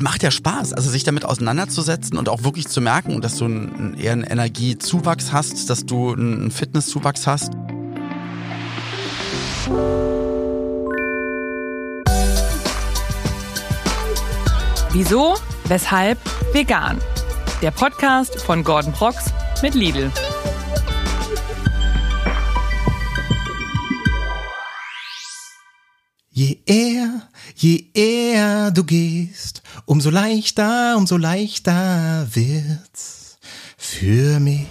das macht ja Spaß, also sich damit auseinanderzusetzen und auch wirklich zu merken, dass du einen, eher einen Energiezuwachs hast, dass du einen Fitnesszuwachs hast. Wieso? Weshalb? Vegan. Der Podcast von Gordon Prox mit Lidl. Je eher, je eher du gehst, umso leichter, umso leichter wird's für mich.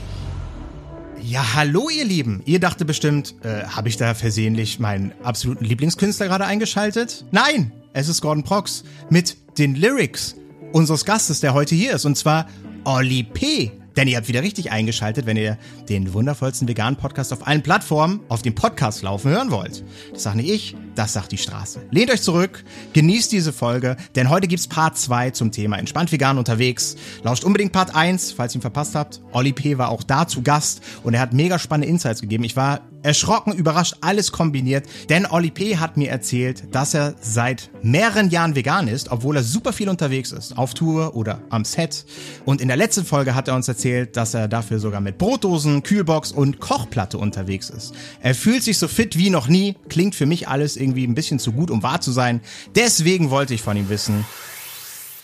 Ja, hallo ihr Lieben. Ihr dachte bestimmt, äh, habe ich da versehentlich meinen absoluten Lieblingskünstler gerade eingeschaltet? Nein, es ist Gordon Prox mit den Lyrics unseres Gastes, der heute hier ist, und zwar Olli P. Denn ihr habt wieder richtig eingeschaltet, wenn ihr den wundervollsten veganen Podcast auf allen Plattformen auf dem Podcast laufen hören wollt. Das sage nicht ich, das sagt die Straße. Lehnt euch zurück, genießt diese Folge, denn heute gibt's Part 2 zum Thema entspannt vegan unterwegs. Lauscht unbedingt Part 1, falls ihr ihn verpasst habt. Olli P. war auch da zu Gast und er hat mega spannende Insights gegeben. Ich war erschrocken, überrascht, alles kombiniert, denn Olli P. hat mir erzählt, dass er seit mehreren Jahren vegan ist, obwohl er super viel unterwegs ist, auf Tour oder am Set. Und in der letzten Folge hat er uns erzählt, dass er dafür sogar mit Brotdosen, Kühlbox und Kochplatte unterwegs ist. Er fühlt sich so fit wie noch nie, klingt für mich alles irgendwie ein bisschen zu gut, um wahr zu sein. Deswegen wollte ich von ihm wissen,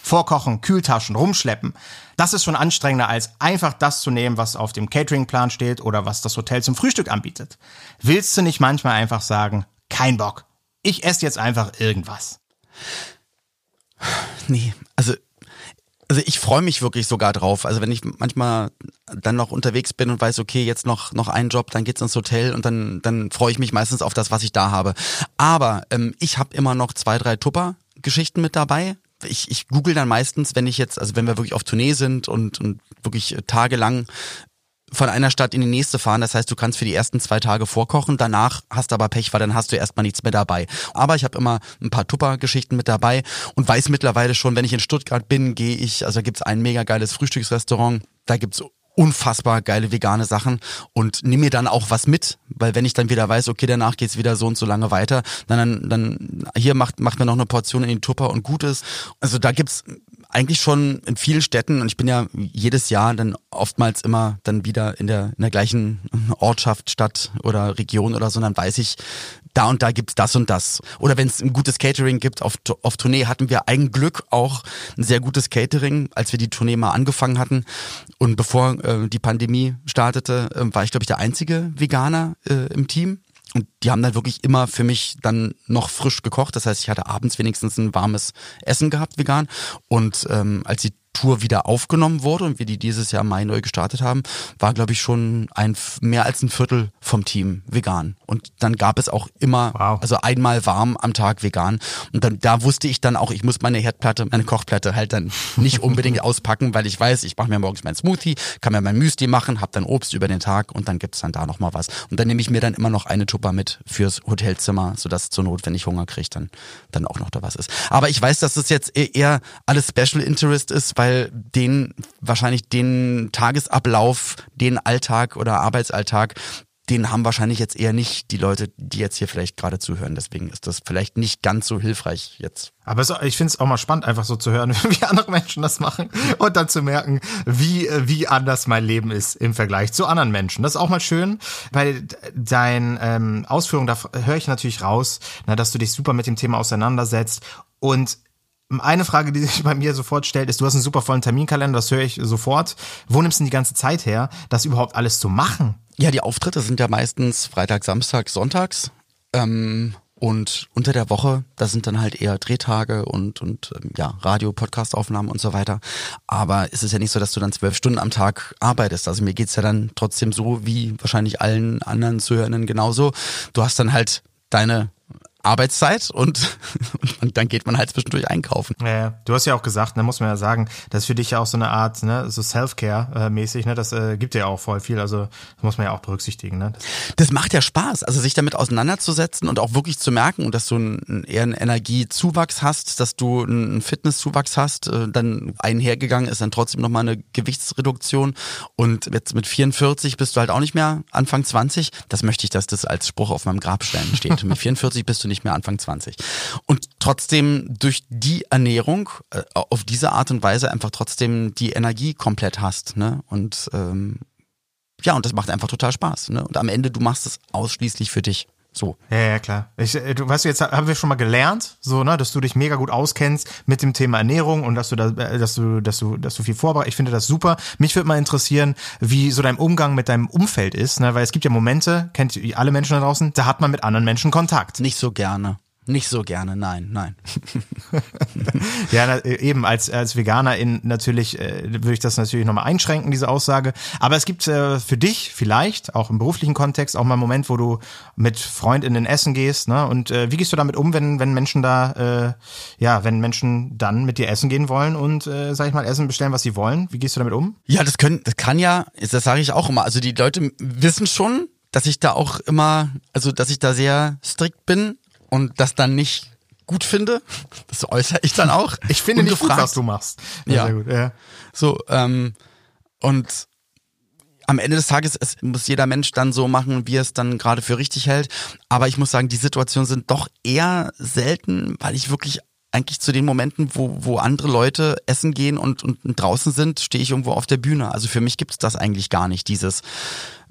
Vorkochen, Kühltaschen, rumschleppen. Das ist schon anstrengender, als einfach das zu nehmen, was auf dem Cateringplan steht oder was das Hotel zum Frühstück anbietet. Willst du nicht manchmal einfach sagen, kein Bock, ich esse jetzt einfach irgendwas? Nee, also also ich freue mich wirklich sogar drauf. Also wenn ich manchmal dann noch unterwegs bin und weiß, okay, jetzt noch noch ein Job, dann geht's ins Hotel und dann dann freue ich mich meistens auf das, was ich da habe. Aber ähm, ich habe immer noch zwei, drei Tupper-Geschichten mit dabei. Ich, ich google dann meistens, wenn ich jetzt, also wenn wir wirklich auf Tournee sind und, und wirklich tagelang von einer Stadt in die nächste fahren. Das heißt, du kannst für die ersten zwei Tage vorkochen. Danach hast du aber Pech, weil dann hast du erstmal nichts mehr dabei. Aber ich habe immer ein paar Tupper-Geschichten mit dabei und weiß mittlerweile schon, wenn ich in Stuttgart bin, gehe ich, also gibt's ein mega geiles Frühstücksrestaurant. Da gibt's unfassbar geile vegane Sachen und nimm mir dann auch was mit, weil wenn ich dann wieder weiß, okay, danach geht's wieder so und so lange weiter, dann, dann hier macht, macht mir noch eine Portion in die Tupper und gut ist. Also da gibt's eigentlich schon in vielen Städten und ich bin ja jedes Jahr dann oftmals immer dann wieder in der, in der gleichen Ortschaft, Stadt oder Region oder so, dann weiß ich, da und da gibt's das und das. Oder wenn es ein gutes Catering gibt, auf, auf Tournee hatten wir ein Glück auch ein sehr gutes Catering, als wir die Tournee mal angefangen hatten. Und bevor äh, die Pandemie startete, äh, war ich, glaube ich, der einzige Veganer äh, im Team. Und die haben dann wirklich immer für mich dann noch frisch gekocht. Das heißt, ich hatte abends wenigstens ein warmes Essen gehabt, vegan. Und ähm, als die Tour wieder aufgenommen wurde und wir die dieses Jahr Mai neu gestartet haben, war, glaube ich, schon ein mehr als ein Viertel vom Team vegan. Und dann gab es auch immer, wow. also einmal warm am Tag vegan. Und dann da wusste ich dann auch, ich muss meine Herdplatte, meine Kochplatte halt dann nicht unbedingt auspacken, weil ich weiß, ich mache mir morgens meinen Smoothie, kann mir mein Müsli machen, habe dann Obst über den Tag und dann gibt's dann da nochmal was. Und dann nehme ich mir dann immer noch eine Tupper mit fürs Hotelzimmer, sodass zur Not, wenn ich Hunger kriege, dann, dann auch noch da was ist. Aber ich weiß, dass es jetzt e-, eher alles Special Interest ist, weil den wahrscheinlich den Tagesablauf, den Alltag oder Arbeitsalltag, den haben wahrscheinlich jetzt eher nicht die Leute, die jetzt hier vielleicht gerade zuhören. Deswegen ist das vielleicht nicht ganz so hilfreich jetzt. Aber es, ich finde es auch mal spannend, einfach so zu hören, wie andere Menschen das machen und dann zu merken, wie, wie anders mein Leben ist im Vergleich zu anderen Menschen. Das ist auch mal schön, weil dein ähm, Ausführung, da höre ich natürlich raus, na, dass du dich super mit dem Thema auseinandersetzt und eine Frage, die sich bei mir sofort stellt, ist, du hast einen super vollen Terminkalender, das höre ich sofort. Wo nimmst du denn die ganze Zeit her, das überhaupt alles zu machen? Ja, die Auftritte sind ja meistens Freitag, Samstag, Sonntags. Ähm, und unter der Woche, das sind dann halt eher Drehtage und, und ähm, ja, Radio, Podcast-Aufnahmen und so weiter. Aber es ist ja nicht so, dass du dann zwölf Stunden am Tag arbeitest. Also mir geht's ja dann trotzdem so, wie wahrscheinlich allen anderen Zuhörenden genauso. Du hast dann halt deine Arbeitszeit und, und dann geht man halt zwischendurch einkaufen. Ja, du hast ja auch gesagt, ne, muss man ja sagen, das ist für dich ja auch so eine Art, ne, so Self-Care-mäßig, ne, das äh, gibt ja auch voll viel, also das muss man ja auch berücksichtigen, ne. Das macht ja Spaß, also sich damit auseinanderzusetzen und auch wirklich zu merken, dass du einen, eher einen Energiezuwachs hast, dass du einen Fitnesszuwachs hast, äh, dann einhergegangen ist dann trotzdem nochmal eine Gewichtsreduktion und jetzt mit 44 bist du halt auch nicht mehr Anfang 20, das möchte ich, dass das als Spruch auf meinem Grabstein steht. mit 44 bist du nicht nicht mehr Anfang 20. Und trotzdem durch die Ernährung äh, auf diese Art und Weise einfach trotzdem die Energie komplett hast. Ne? Und ähm, ja, und das macht einfach total Spaß. Ne? Und am Ende, du machst es ausschließlich für dich. So. Ja, ja, klar. Ich, äh, du weißt du, jetzt haben wir schon mal gelernt, so, ne, dass du dich mega gut auskennst mit dem Thema Ernährung und dass du da, äh, dass du, dass du, dass du viel vorbereitest. Ich finde das super. Mich würde mal interessieren, wie so dein Umgang mit deinem Umfeld ist, ne, weil es gibt ja Momente, kennt ihr alle Menschen da draußen, da hat man mit anderen Menschen Kontakt. Nicht so gerne. Nicht so gerne, nein, nein. ja, na, eben als als Veganerin natürlich äh, würde ich das natürlich nochmal einschränken diese Aussage. Aber es gibt äh, für dich vielleicht auch im beruflichen Kontext auch mal einen Moment, wo du mit Freundinnen essen gehst. Ne? Und äh, wie gehst du damit um, wenn wenn Menschen da äh, ja wenn Menschen dann mit dir essen gehen wollen und äh, sag ich mal Essen bestellen, was sie wollen? Wie gehst du damit um? Ja, das können, das kann ja, das sage ich auch immer. Also die Leute wissen schon, dass ich da auch immer, also dass ich da sehr strikt bin und das dann nicht gut finde, das äußere ich dann auch. Ich finde nicht gut, was du machst. Ja, ja. Gut, ja. So, ähm, und am Ende des Tages es muss jeder Mensch dann so machen, wie er es dann gerade für richtig hält. Aber ich muss sagen, die Situationen sind doch eher selten, weil ich wirklich eigentlich zu den Momenten, wo, wo andere Leute essen gehen und, und draußen sind, stehe ich irgendwo auf der Bühne. Also für mich gibt's das eigentlich gar nicht, dieses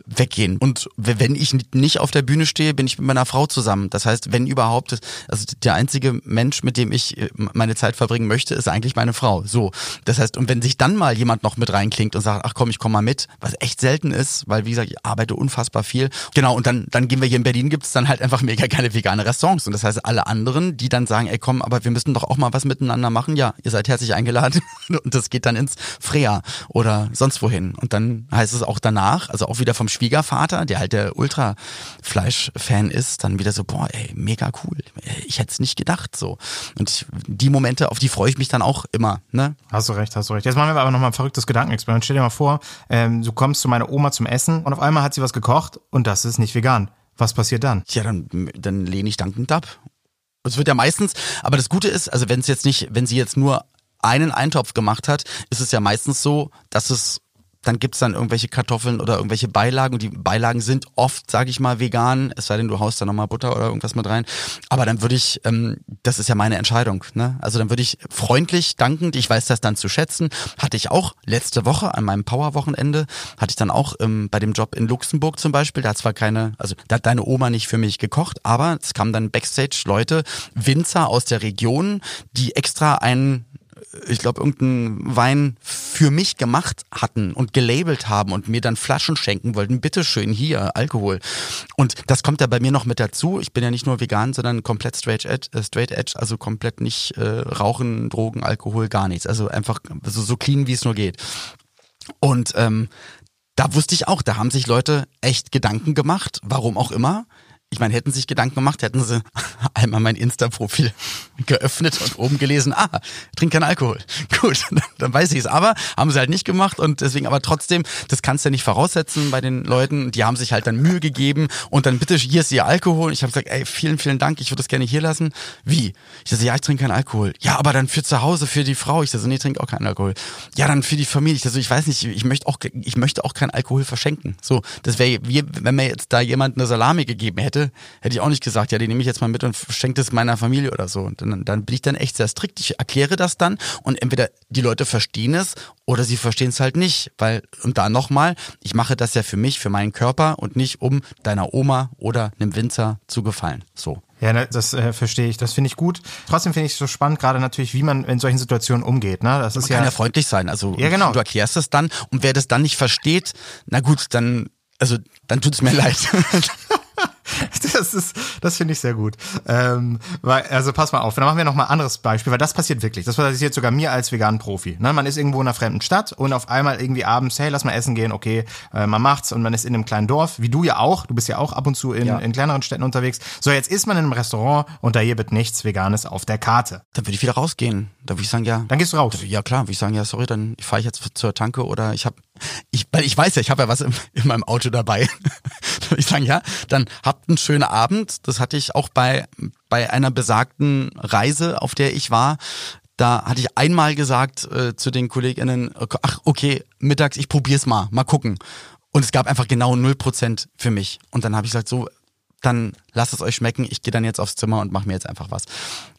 weggehen. Und wenn ich nicht auf der Bühne stehe, bin ich mit meiner Frau zusammen. Das heißt, wenn überhaupt, also der einzige Mensch, mit dem ich äh, meine Zeit verbringen möchte, ist eigentlich meine Frau. So. Das heißt, und wenn sich dann mal jemand noch mit reinklingt und sagt, ach komm, ich komm mal mit, was echt selten ist, weil wie gesagt, ich arbeite unfassbar viel. Genau, und dann, dann gehen wir hier in Berlin, gibt's dann halt einfach mega geile vegane Restaurants. Und das heißt, alle anderen, die dann sagen, ey komm, aber wir müssen doch auch mal was miteinander machen, ja, ihr seid herzlich eingeladen. und das geht dann ins Freya oder sonst wohin. Und dann heißt es auch danach, also auch wieder vom Schwiegervater, der halt der Ultra-Fleisch-Fan ist, dann wieder so, boah, ey, mega cool. Ich hätte es nicht gedacht so. Und ich, die Momente, auf die freue ich mich dann auch immer. Ne? Hast du recht, hast du recht. Jetzt machen wir aber nochmal ein verrücktes Gedankenexperiment. Stell dir mal vor, ähm, du kommst zu meiner Oma zum Essen und auf einmal hat sie was gekocht und das ist nicht vegan. Was passiert dann? Ja, dann, dann lehne ich dankend ab. Es wird ja meistens, aber das Gute ist, also wenn es jetzt nicht, wenn sie jetzt nur einen Eintopf gemacht hat, ist es ja meistens so, dass es dann gibt's dann irgendwelche Kartoffeln oder irgendwelche Beilagen und die Beilagen sind oft, sage ich mal, vegan, es sei denn, du haust da nochmal Butter oder irgendwas mit rein. Aber dann würde ich, ähm, das ist ja meine Entscheidung, ne? Also dann würde ich freundlich, dankend, ich weiß das dann zu schätzen, hatte ich auch letzte Woche an meinem Power-Wochenende, hatte ich dann auch ähm, bei dem Job in Luxemburg zum Beispiel, da hat zwar keine, also da hat deine Oma nicht für mich gekocht, aber es kamen dann Backstage-Leute, Winzer aus der Region, die extra einen ich glaube, irgendeinen Wein für mich gemacht hatten und gelabelt haben und mir dann Flaschen schenken wollten. Bitteschön, hier, Alkohol. Und das kommt ja bei mir noch mit dazu. Ich bin ja nicht nur vegan, sondern komplett straight edge, äh, straight edge also komplett nicht äh, Rauchen, Drogen, Alkohol, gar nichts. Also einfach so, so clean, wie es nur geht. Und ähm, da wusste ich auch, da haben sich Leute echt Gedanken gemacht, warum auch immer ich meine, hätten sich Gedanken gemacht, hätten sie einmal mein Insta-Profil geöffnet und oben gelesen, ah, trink keinen Alkohol. Gut, dann weiß ich es. Aber haben sie halt nicht gemacht und deswegen, aber trotzdem, das kannst du ja nicht voraussetzen bei den Leuten. Die haben sich halt dann Mühe gegeben und dann bitte, hier ist ihr Alkohol. Ich habe gesagt, ey, vielen, vielen Dank, ich würde das gerne hier lassen. Wie? Ich sage, ja, ich trinke keinen Alkohol. Ja, aber dann für zu Hause, für die Frau. Ich sage, nee, ich trinke auch keinen Alkohol. Ja, dann für die Familie. Ich sage, ich weiß nicht, ich möchte auch, ich möchte auch keinen Alkohol verschenken. So, das wäre, wenn mir jetzt da jemand eine Salami gegeben hätte, hätte ich auch nicht gesagt, ja, die nehme ich jetzt mal mit und schenke das meiner Familie oder so. Und dann, dann bin ich dann echt sehr strikt. Ich erkläre das dann und entweder die Leute verstehen es oder sie verstehen es halt nicht. Weil, und da nochmal, ich mache das ja für mich, für meinen Körper und nicht um deiner Oma oder einem Winzer zu gefallen. So. Ja, ne, das äh, verstehe ich. Das finde ich gut. Trotzdem finde ich es so spannend, gerade natürlich, wie man in solchen Situationen umgeht. Ne? Das ist man ja, kann ja freundlich sein. Also ja, genau. du erklärst es dann und wer das dann nicht versteht, na gut, dann also dann tut es mir leid. Das ist, das finde ich sehr gut. Ähm, weil, also pass mal auf, dann machen wir noch mal ein anderes Beispiel, weil das passiert wirklich. Das passiert sogar mir als veganen Profi. Ne? Man ist irgendwo in einer fremden Stadt und auf einmal irgendwie abends, hey, lass mal essen gehen, okay, äh, man macht's und man ist in einem kleinen Dorf, wie du ja auch. Du bist ja auch ab und zu in, ja. in kleineren Städten unterwegs. So, jetzt ist man in einem Restaurant und da hier wird nichts Veganes auf der Karte. Dann würde ich wieder rausgehen. Da würde ich sagen, ja. Dann gehst du raus. Ja klar, würde ich sagen, ja, sorry, dann fahre ich jetzt zur Tanke oder ich habe, ich, weil ich weiß ja, ich habe ja was in, in meinem Auto dabei. ich sagen, ja, dann habt einen schönen Abend. Das hatte ich auch bei, bei einer besagten Reise, auf der ich war. Da hatte ich einmal gesagt äh, zu den KollegInnen, ach okay, mittags, ich probier's mal, mal gucken. Und es gab einfach genau null Prozent für mich. Und dann habe ich gesagt, so, dann lasst es euch schmecken. Ich gehe dann jetzt aufs Zimmer und mache mir jetzt einfach was.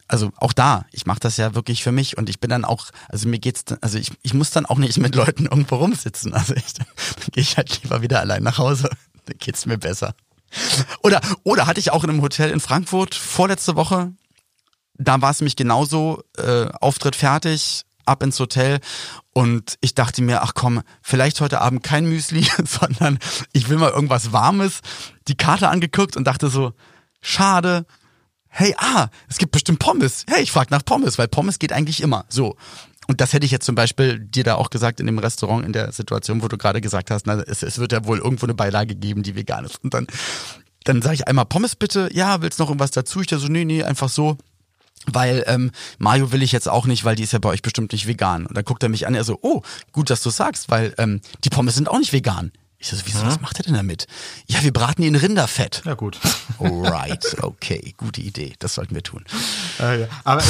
Also auch da, ich mache das ja wirklich für mich und ich bin dann auch, also mir geht's, also ich, ich muss dann auch nicht mit Leuten irgendwo rumsitzen. Also ich, dann, gehe ich halt lieber wieder allein nach Hause. Dann geht's mir besser. Oder, oder hatte ich auch in einem Hotel in Frankfurt vorletzte Woche, da war es nämlich genauso, äh, Auftritt fertig, ab ins Hotel und ich dachte mir, ach komm, vielleicht heute Abend kein Müsli, sondern ich will mal irgendwas Warmes, die Karte angeguckt und dachte so, schade, hey, ah, es gibt bestimmt Pommes. Hey, ich frag nach Pommes, weil Pommes geht eigentlich immer. So. Und das hätte ich jetzt zum Beispiel dir da auch gesagt in dem Restaurant, in der Situation, wo du gerade gesagt hast, na, es, es wird ja wohl irgendwo eine Beilage geben, die vegan ist. Und dann, dann sage ich einmal Pommes bitte, ja, willst noch irgendwas dazu? Ich da so, nee, nee, einfach so. Weil ähm, Mayo will ich jetzt auch nicht, weil die ist ja bei euch bestimmt nicht vegan. Und dann guckt er mich an, er so, oh, gut, dass du sagst, weil ähm, die Pommes sind auch nicht vegan. Ich so, wieso, was macht er denn damit? Ja, wir braten ihn in Rinderfett. Ja, gut. Alright, okay, gute Idee. Das sollten wir tun. Äh, ja. Aber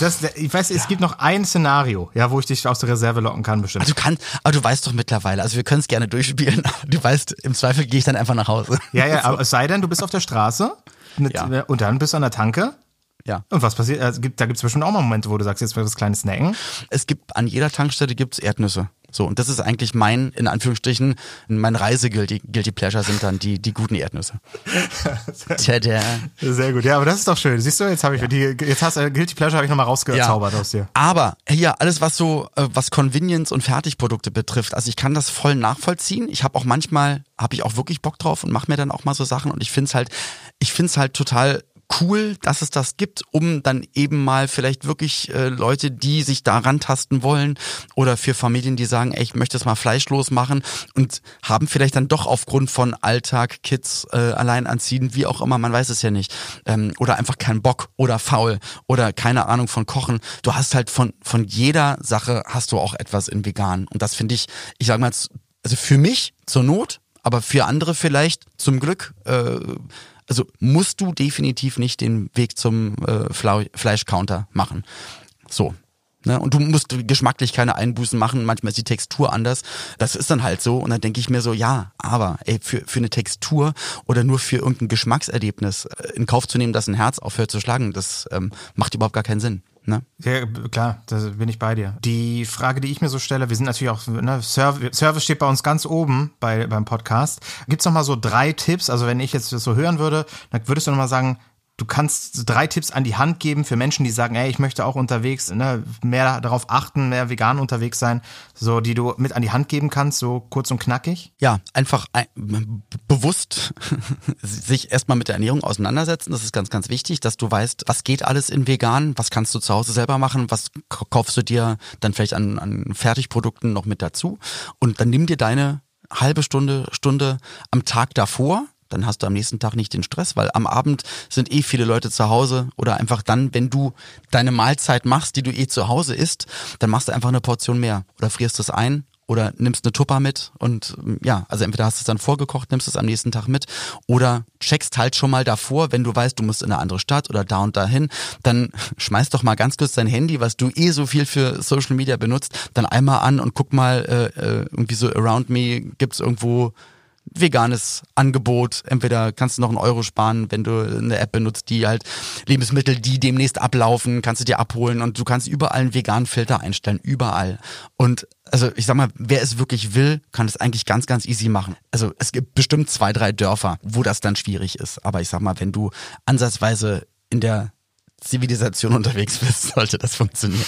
das, ich weiß, es gibt noch ein Szenario, ja, wo ich dich aus der Reserve locken kann, bestimmt. Also du kannst, aber du weißt doch mittlerweile, also wir können es gerne durchspielen, du weißt, im Zweifel gehe ich dann einfach nach Hause. Ja, ja, aber es sei denn, du bist auf der Straße mit, Ja. und dann bist du an der Tanke. Ja. Und was passiert? Also, gibt, da gibt es bestimmt auch mal Momente, wo du sagst, jetzt wird das kleine Snacken. Es gibt an jeder Tankstelle gibt's Erdnüsse. So, und das ist eigentlich mein, in Anführungsstrichen, mein Reise-Guilty Guilty Pleasure sind dann die, die guten Erdnüsse. Tada. Sehr gut, ja, aber das ist doch schön. Siehst du, jetzt habe ich die, jetzt hast du Guilty Pleasure habe ich nochmal rausgezaubert aus dir. Aber ja, alles was so äh, was Convenience und Fertigprodukte betrifft, also ich kann das voll nachvollziehen. Ich habe auch manchmal habe ich auch wirklich Bock drauf und mache mir dann auch mal so Sachen und ich find's halt ich find's halt total cool, dass es das gibt, um dann eben mal vielleicht wirklich äh, Leute, die sich daran tasten wollen oder für Familien, die sagen, ey, ich möchte es mal fleischlos machen und haben vielleicht dann doch aufgrund von Alltag, Kids, äh, alleinerziehend, wie auch immer, man weiß es ja nicht, ähm, oder einfach keinen Bock oder faul oder keine Ahnung von Kochen. Du hast halt von von jeder Sache hast du auch etwas in vegan und das finde ich, ich sag mal, also für mich zur Not, aber für andere vielleicht zum Glück. Äh, also musst du definitiv nicht den Weg zum äh, Fleischcounter machen. So. Ne? Und du musst geschmacklich keine Einbußen machen, manchmal ist die Textur anders. Das ist dann halt so. Und dann denke ich mir so, ja, aber ey, für, für eine Textur oder nur für irgendein Geschmackserlebnis äh, in Kauf zu nehmen, dass ein Herz aufhört zu schlagen, das ähm, macht überhaupt gar keinen Sinn. Ne? Ja, klar, da bin ich bei dir. Die Frage, die ich mir so stelle, wir sind natürlich auch, ne, Service, steht bei uns ganz oben bei, beim Podcast. Gibt's noch mal so drei Tipps? Also wenn ich jetzt das so hören würde, dann würdest du noch mal sagen, du kannst drei Tipps an die Hand geben für Menschen, die sagen, ey, ich möchte auch unterwegs ne, mehr darauf achten, mehr vegan unterwegs sein, so die du mit an die Hand geben kannst, so kurz und knackig. Ja, einfach ein, bewusst sich erstmal mit der Ernährung auseinandersetzen. Das ist ganz, ganz wichtig, dass du weißt, was geht alles in vegan, was kannst du zu Hause selber machen, was kaufst du dir dann vielleicht an, an Fertigprodukten noch mit dazu. Und dann nimm dir deine halbe Stunde, Stunde am Tag davor. Dann hast du am nächsten Tag nicht den Stress, weil am Abend sind eh viele Leute zu Hause oder einfach dann, wenn du deine Mahlzeit machst, die du eh zu Hause isst, dann machst du einfach eine Portion mehr oder frierst es ein oder nimmst eine Tupper mit und ähm, ja, also entweder hast du es dann vorgekocht, nimmst es am nächsten Tag mit oder checkst halt schon mal davor, wenn du weißt, du musst in eine andere Stadt oder da und dahin, dann schmeiß doch mal ganz kurz dein Handy, was du eh so viel für Social Media benutzt, dann einmal an und guck mal äh, äh, irgendwie so around me gibt's irgendwo veganes Angebot. Entweder kannst du noch einen Euro sparen, wenn du eine App benutzt, die halt Lebensmittel, die demnächst ablaufen, kannst du dir abholen und du kannst überall einen veganen Filter einstellen, überall. Und also ich sag mal, wer es wirklich will, kann es eigentlich ganz, ganz easy machen. Also es gibt bestimmt zwei, drei Dörfer, wo das dann schwierig ist. Aber ich sag mal, wenn du ansatzweise in der Zivilisation unterwegs bist, sollte das funktionieren.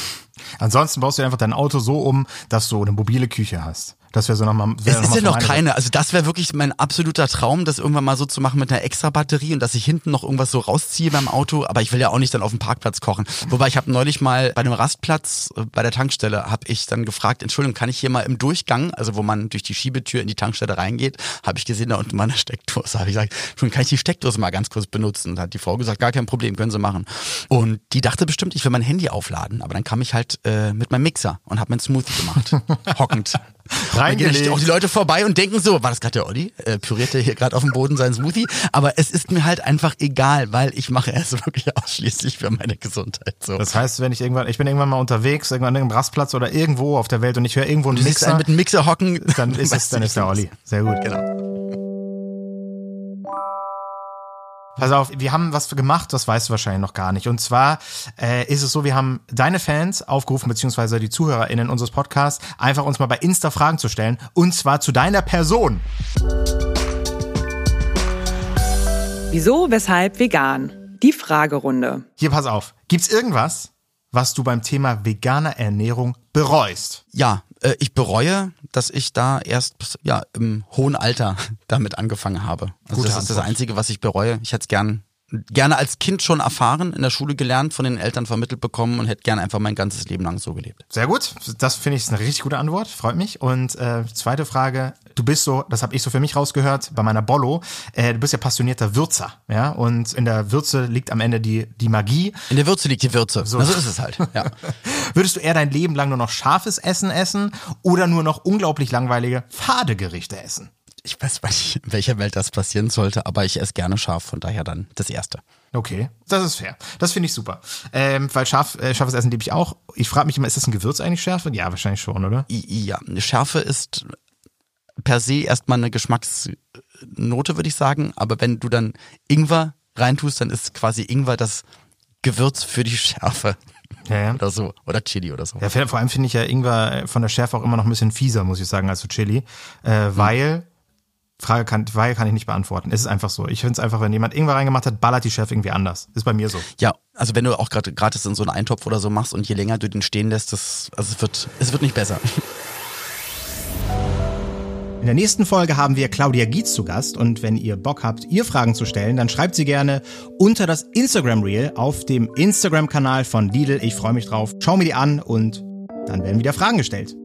Ansonsten baust du einfach dein Auto so um, dass du eine mobile Küche hast. Das wäre so nochmal. Es ist ja noch keine, also das wäre wirklich mein absoluter Traum, das irgendwann mal so zu machen mit einer extra Batterie und dass ich hinten noch irgendwas so rausziehe beim Auto, aber ich will ja auch nicht dann auf dem Parkplatz kochen. Wobei ich habe neulich mal bei einem Rastplatz äh, bei der Tankstelle habe ich dann gefragt, Entschuldigung, kann ich hier mal im Durchgang, also wo man durch die Schiebetür in die Tankstelle reingeht, habe ich gesehen, da unten war eine Steckdose. Habe ich gesagt, Entschuldigung, kann ich die Steckdose mal ganz kurz benutzen? Und hat die Frau gesagt, gar kein Problem, können Sie machen. Und die dachte bestimmt, ich will mein Handy aufladen, aber dann kam ich halt äh, mit meinem Mixer und habe mir einen Smoothie gemacht, hockend. Da gehen Reingelegt. auch die Leute vorbei und denken so, war das gerade der Olli? Äh, püriert der hier gerade auf dem Boden seinen Smoothie? Aber es ist mir halt einfach egal, weil ich mache es wirklich ausschließlich für meine Gesundheit. So. Das heißt, wenn ich irgendwann, ich bin irgendwann mal unterwegs, irgendwann an einem Rastplatz oder irgendwo auf der Welt und ich höre irgendwo einen du Mixer, mit einem Mixer hocken, dann ist es, dann ist der. Olli. Sehr gut. Genau. Pass auf, wir haben was gemacht, das weißt du wahrscheinlich noch gar nicht. Und zwar äh, ist es so, wir haben deine Fans aufgerufen, beziehungsweise die ZuhörerInnen unseres Podcasts, einfach uns mal bei Insta Fragen zu stellen. Und zwar zu deiner Person. Wieso, weshalb vegan? Die Fragerunde. Hier, pass auf. Gibt's irgendwas, was du beim Thema veganer Ernährung bereust? Ja, äh, ich bereue, dass ich da erst ja im hohen Alter damit angefangen habe. Also Gute das ist das Antwort. Einzige, was ich bereue. Ich hätte es gern gerne als Kind schon erfahren, in der Schule gelernt, von den Eltern vermittelt bekommen und hätte gerne einfach mein ganzes Leben lang so gelebt. Sehr gut. Das finde ich eine richtig gute Antwort. Freut mich. Und äh, zweite Frage. Du bist so, das habe ich so für mich rausgehört bei meiner Bollo. Äh, du bist ja passionierter Würzer. Ja. Und in der Würze liegt am Ende die, die Magie. In der Würze liegt die Würze. So. Na, so ist es halt. Ja. Würdest du eher dein Leben lang nur noch scharfes Essen essen oder nur noch unglaublich langweilige, fade Gerichte essen? Ich weiß nicht, in welcher Welt das passieren sollte, aber ich esse gerne scharf, von daher dann das Erste. Okay, das ist fair. Das finde ich super. Ähm, weil scharf, äh, scharfes Essen liebe ich auch. Ich frage mich immer, ist das ein Gewürz eigentlich Schärfe? Ja, wahrscheinlich schon, oder? Ja, Schärfe ist per se erstmal eine Geschmacksnote, würde ich sagen. Aber wenn du dann Ingwer reintust, dann ist quasi Ingwer das Gewürz für die Schärfe. Ja, ja. Oder so. Oder Chili oder so. Ja, vor allem finde ich ja Ingwer von der Schärfe auch immer noch ein bisschen fieser, muss ich sagen, als so Chili. Äh, weil, Frage kann, weil kann ich nicht beantworten. Es ist einfach so. Ich finde es einfach, wenn jemand Ingwer reingemacht hat, ballert die Schärfe irgendwie anders. Ist bei mir so. Ja, also wenn du auch gerade gratis in so einen Eintopf oder so machst und je länger du den stehen lässt, das, also es wird, es wird nicht besser. In der nächsten Folge haben wir Claudia Gietz zu Gast und wenn ihr Bock habt, ihr Fragen zu stellen, dann schreibt sie gerne unter das Instagram Reel auf dem Instagram-Kanal von Lidl. Ich freue mich drauf. Schau mir die an und dann werden wieder Fragen gestellt.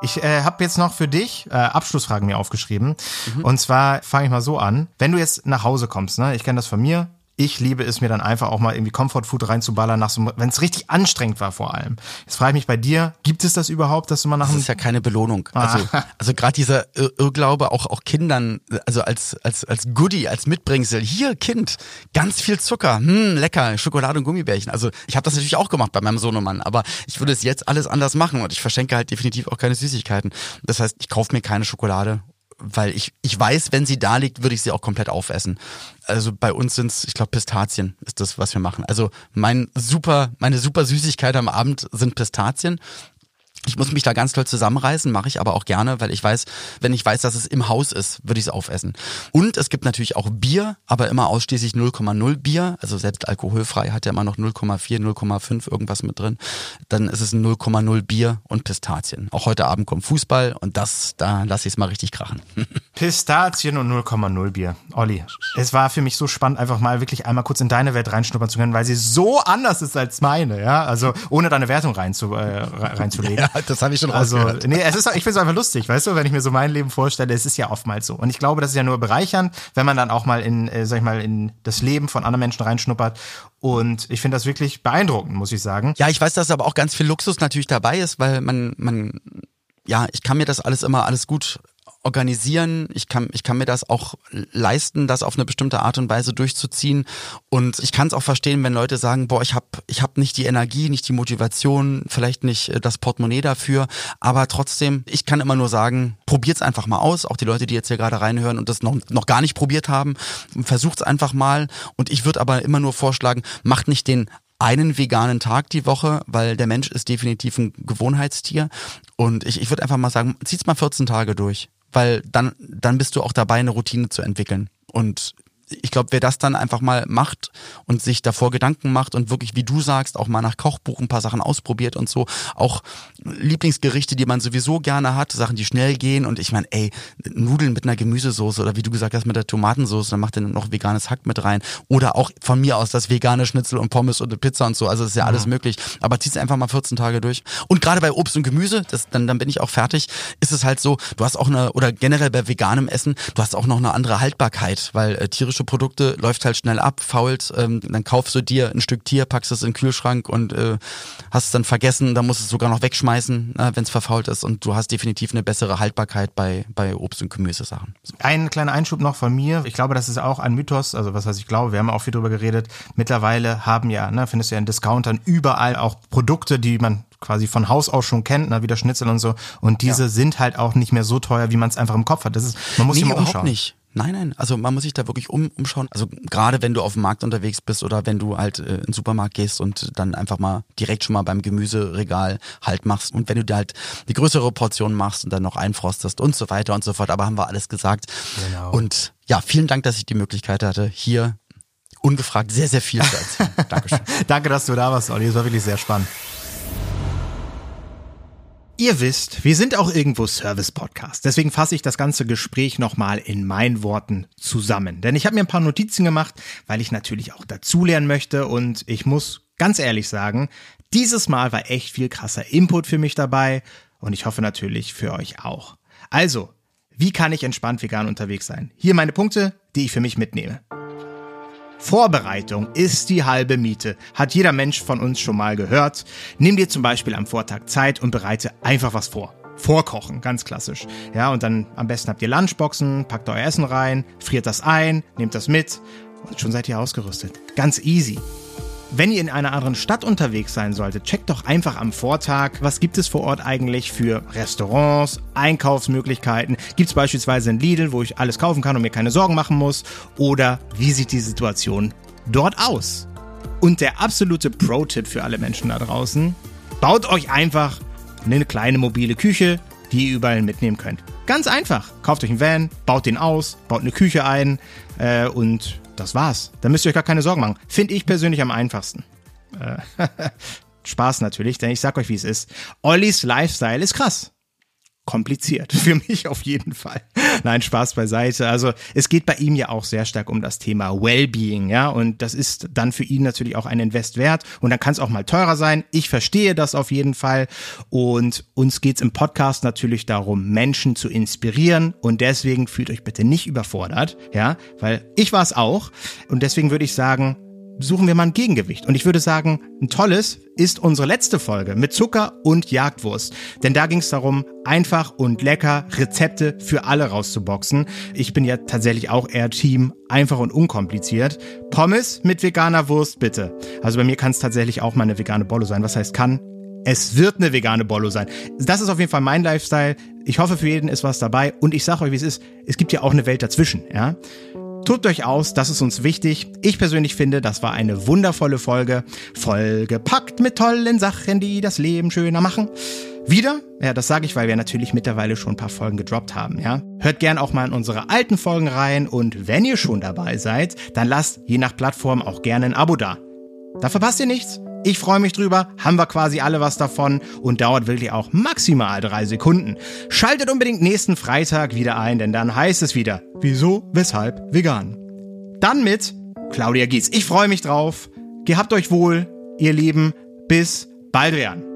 Ich äh, habe jetzt noch für dich äh, Abschlussfragen mir aufgeschrieben. Und zwar fange ich mal so an. Wenn du jetzt nach Hause kommst, ne, ich kenne das von mir, ich liebe es mir dann einfach auch mal irgendwie Comfort Food reinzuballern, nach so, wenn es richtig anstrengend war vor allem. Jetzt frage ich mich bei dir, gibt es das überhaupt, dass du mal nach Das ist ja keine Belohnung. Also, also gerade dieser Ir Irrglaube, auch, auch Kindern, also als, als, als Goodie, als Mitbringsel, hier Kind, ganz viel Zucker, hm, lecker, Schokolade und Gummibärchen. Also ich habe das natürlich auch gemacht bei meinem Sohnemann, aber ich würde es jetzt alles anders machen und ich verschenke halt definitiv auch keine Süßigkeiten. Das heißt, ich kaufe mir keine Schokolade, weil ich, ich weiß, wenn sie da liegt, würde ich sie auch komplett aufessen. Also bei uns sind's, ich glaube, Pistazien ist das, was wir machen. Also mein super, meine super Süßigkeit am Abend sind Pistazien. Ich muss mich da ganz toll zusammenreißen, mache ich aber auch gerne, weil ich weiß, wenn ich weiß, dass es im Haus ist, würde ich es aufessen. Und es gibt natürlich auch Bier, aber immer ausschließlich 0,0 Bier, also selbst alkoholfrei hat ja immer noch 0,4, 0,5 irgendwas mit drin. Dann ist es ein 0,0 Bier und Pistazien. Auch heute Abend kommt Fußball und das, da lasse ich es mal richtig krachen. Pistazien und 0,0 Bier. Olli, es war für mich so spannend, einfach mal wirklich einmal kurz in deine Welt reinschnuppern zu können, weil sie so anders ist als meine, ja. Also ohne deine Wertung reinzu, äh, reinzulegen. Ja, das habe ich schon Also, rausgehört. nee, es ist, ich finde es einfach lustig, weißt du, wenn ich mir so mein Leben vorstelle, es ist ja oftmals so. Und ich glaube, das ist ja nur bereichernd, wenn man dann auch mal in, äh, sag ich mal, in das Leben von anderen Menschen reinschnuppert. Und ich finde das wirklich beeindruckend, muss ich sagen. Ja, ich weiß, dass aber auch ganz viel Luxus natürlich dabei ist, weil man, man, ja, ich kann mir das alles immer alles gut organisieren. Ich kann, ich kann mir das auch leisten, das auf eine bestimmte Art und Weise durchzuziehen. Und ich kann es auch verstehen, wenn Leute sagen, boah, ich habe ich hab nicht die Energie, nicht die Motivation, vielleicht nicht äh, das Portemonnaie dafür. Aber trotzdem, ich kann immer nur sagen, probiert's einfach mal aus. Auch die Leute, die jetzt hier gerade reinhören und das noch, noch gar nicht probiert haben, versucht's einfach mal. Und ich würde aber immer nur vorschlagen, macht nicht den einen veganen Tag die Woche, weil der Mensch ist definitiv ein Gewohnheitstier. Und ich, ich würde einfach mal sagen, zieh's mal 14 Tage durch, weil dann, dann bist du auch dabei, eine Routine zu entwickeln. Und ich glaube, wer das dann einfach mal macht und sich davor Gedanken macht und wirklich, wie du sagst, auch mal nach Kochbuch ein paar Sachen ausprobiert und so, auch Lieblingsgerichte, die man sowieso gerne hat, Sachen, die schnell gehen. Und ich meine, ey, Nudeln mit einer Gemüsesoße oder wie du gesagt hast, mit der Tomatensoße, dann macht er noch veganes Hack mit rein. Oder auch von mir aus das vegane Schnitzel und Pommes und Pizza und so, also das ist ja alles möglich, aber zieh's einfach mal 14 Tage durch. Und gerade bei Obst und Gemüse, das, dann, dann bin ich auch fertig, ist es halt so, du hast auch eine, oder generell bei veganem Essen, du hast auch noch eine andere Haltbarkeit, weil äh, tierische Produkte läuft halt schnell ab, fault, ähm, dann kaufst du dir ein Stück Tier, packst es in den Kühlschrank und äh, hast es dann vergessen, dann musst du es sogar noch wegschmeißen, äh, wenn es verfault ist und du hast definitiv eine bessere Haltbarkeit bei, bei Obst- und Gemüsesachen. So. Ein kleiner Einschub noch von mir. Ich glaube, das ist auch ein Mythos. Also was heißt ich glaube, wir haben auch viel drüber geredet. Mittlerweile haben ja, ne, findest du ja in Discountern überall auch Produkte, die man quasi von Haus aus schon kennt, ne, wie der Schnitzel und so. Und diese ja. sind halt auch nicht mehr so teuer, wie man es einfach im Kopf hat. Das ist, man muss nee, sich mal umschauen. nicht. Nein, nein, also man muss sich da wirklich um, umschauen. Also gerade wenn du auf dem Markt unterwegs bist oder wenn du halt äh, in den Supermarkt gehst und dann einfach mal direkt schon mal beim Gemüseregal halt machst und wenn du dir halt die größere Portion machst und dann noch einfrostest und so weiter und so fort. Aber haben wir alles gesagt. Genau. Und ja, vielen Dank, dass ich die Möglichkeit hatte, hier ungefragt sehr, sehr viel zu erzählen. Dankeschön. Danke, dass du da warst, Olli. Es war wirklich sehr spannend. Ihr wisst, wir sind auch irgendwo Service-Podcast. Deswegen fasse ich das ganze Gespräch nochmal in meinen Worten zusammen. Denn ich habe mir ein paar Notizen gemacht, weil ich natürlich auch dazulernen möchte. Und ich muss ganz ehrlich sagen, dieses Mal war echt viel krasser Input für mich dabei. Und ich hoffe natürlich für euch auch. Also, wie kann ich entspannt vegan unterwegs sein? Hier meine Punkte, die ich für mich mitnehme. Vorbereitung ist die halbe Miete. Hat jeder Mensch von uns schon mal gehört. Nimm dir zum Beispiel am Vortag Zeit und bereite einfach was vor. Vorkochen, ganz klassisch. Ja, und dann am besten habt ihr Lunchboxen, packt euer Essen rein, friert das ein, nehmt das mit und schon seid ihr ausgerüstet. Ganz easy. Wenn ihr in einer anderen Stadt unterwegs sein solltet, checkt doch einfach am Vortag, was gibt es vor Ort eigentlich für Restaurants, Einkaufsmöglichkeiten. Gibt es beispielsweise ein Lidl, wo ich alles kaufen kann und mir keine Sorgen machen muss? Oder wie sieht die Situation dort aus? Und der absolute Pro-Tipp für alle Menschen da draußen, baut euch einfach eine kleine mobile Küche, die ihr überall mitnehmen könnt. Ganz einfach. Kauft euch einen Van, baut den aus, baut eine Küche ein äh, und das war's. Da müsst ihr euch gar keine Sorgen machen. Finde ich persönlich am einfachsten. Äh, Spaß natürlich, denn ich sag euch, wie es ist. Ollis Lifestyle ist krass kompliziert. Für mich auf jeden Fall. Nein, Spaß beiseite. Also es geht bei ihm ja auch sehr stark um das Thema Wellbeing, ja. Und das ist dann für ihn natürlich auch ein Invest wert. Und dann kann es auch mal teurer sein. Ich verstehe das auf jeden Fall. Und uns geht's im Podcast natürlich darum, Menschen zu inspirieren. Und deswegen fühlt euch bitte nicht überfordert, ja. Weil ich war es auch. Und deswegen würde ich sagen, suchen wir mal ein Gegengewicht. Und ich würde sagen, ein tolles ist unsere letzte Folge mit Zucker und Jagdwurst. Denn da ging es darum, einfach und lecker Rezepte für alle rauszuboxen. Ich bin ja tatsächlich auch eher Team einfach und unkompliziert. Pommes mit veganer Wurst bitte. Also bei mir kann es tatsächlich auch mal eine vegane Bollo sein. Was heißt kann? Es wird eine vegane Bollo sein. Das ist auf jeden Fall mein Lifestyle. Ich hoffe, für jeden ist was dabei. Und ich sage euch, wie es ist. Es gibt ja auch eine Welt dazwischen, ja. Tobt euch aus, das ist uns wichtig. Ich persönlich finde, das war eine wundervolle Folge, vollgepackt mit tollen Sachen, die das Leben schöner machen. Wieder, ja, das sage ich, weil wir natürlich mittlerweile schon ein paar Folgen gedroppt haben, ja. Hört gern auch mal in unsere alten Folgen rein und wenn ihr schon dabei seid, dann lasst je nach Plattform auch gerne ein Abo da. Da verpasst ihr nichts. Ich freue mich drüber, haben wir quasi alle was davon und dauert wirklich auch maximal drei Sekunden. Schaltet unbedingt nächsten Freitag wieder ein, denn dann heißt es wieder, wieso, weshalb, vegan. Dann mit Claudia Gies. Ich freue mich drauf. Gehabt euch wohl, ihr Lieben. Bis bald, Baldrian.